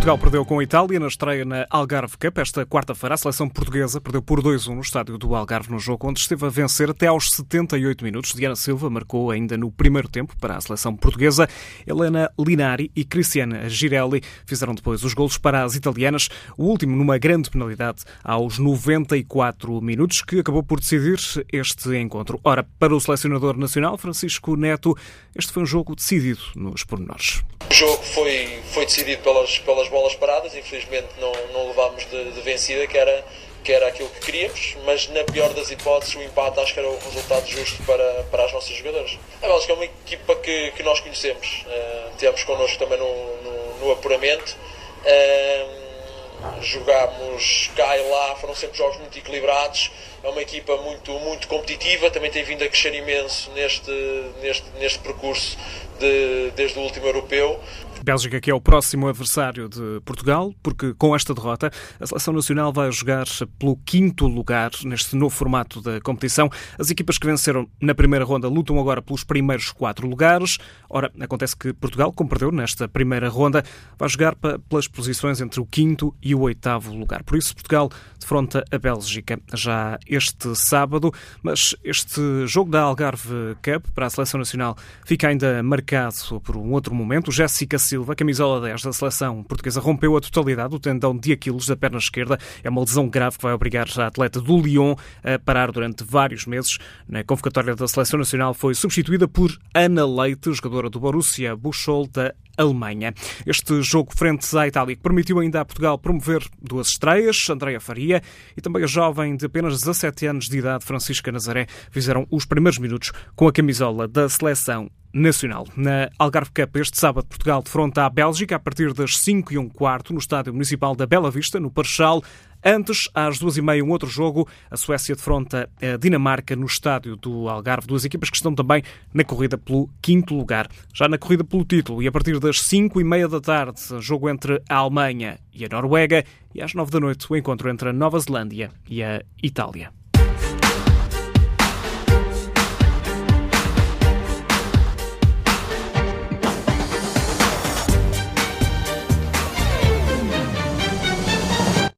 Portugal perdeu com a Itália na estreia na Algarve Cup. Esta quarta-feira, a seleção portuguesa perdeu por 2-1 no estádio do Algarve, no jogo onde esteve a vencer até aos 78 minutos. Diana Silva marcou ainda no primeiro tempo para a seleção portuguesa. Helena Linari e Cristiana Girelli fizeram depois os golos para as italianas, o último numa grande penalidade aos 94 minutos, que acabou por decidir este encontro. Ora, para o selecionador nacional, Francisco Neto, este foi um jogo decidido nos pormenores. O jogo foi, foi decidido pelas, pelas bolas paradas, infelizmente não, não levámos de, de vencida, que era, que era aquilo que queríamos, mas na pior das hipóteses o empate acho que era o resultado justo para, para as nossas jogadoras. A Bélgica é uma equipa que, que nós conhecemos, uh, temos connosco também no, no, no apuramento. Uh, jogámos cá e lá, foram sempre jogos muito equilibrados. É uma equipa muito, muito competitiva, também tem vindo a crescer imenso neste, neste, neste percurso de, desde o último europeu. Bélgica, que é o próximo adversário de Portugal, porque com esta derrota a seleção nacional vai jogar pelo quinto lugar neste novo formato da competição. As equipas que venceram na primeira ronda lutam agora pelos primeiros quatro lugares. Ora, acontece que Portugal, como perdeu nesta primeira ronda, vai jogar pelas posições entre o quinto e o oitavo lugar. Por isso, Portugal defronta a Bélgica já este sábado, mas este jogo da Algarve Cup para a seleção nacional fica ainda marcado por um outro momento. Jéssica Silva, camisola 10 da seleção portuguesa, rompeu a totalidade do tendão de Aquiles da perna esquerda. É uma lesão grave que vai obrigar a atleta do Lyon a parar durante vários meses. Na convocatória da seleção nacional foi substituída por Ana Leite, jogadora do Borussia Buchol da Alemanha. Este jogo frente à Itália que permitiu ainda a Portugal promover duas estreias, Andréa Faria e também a jovem de apenas 17 anos de idade, Francisca Nazaré, fizeram os primeiros minutos com a camisola da seleção nacional. Na Algarve Cup, este sábado, Portugal defronta a Bélgica a partir das 5 e um quarto no Estádio Municipal da Bela Vista, no Parchal. Antes, às duas e meia, um outro jogo. A Suécia defronta a Dinamarca no estádio do Algarve. Duas equipas que estão também na corrida pelo quinto lugar. Já na corrida pelo título, e a partir das cinco e meia da tarde, jogo entre a Alemanha e a Noruega. E às nove da noite, o encontro entre a Nova Zelândia e a Itália.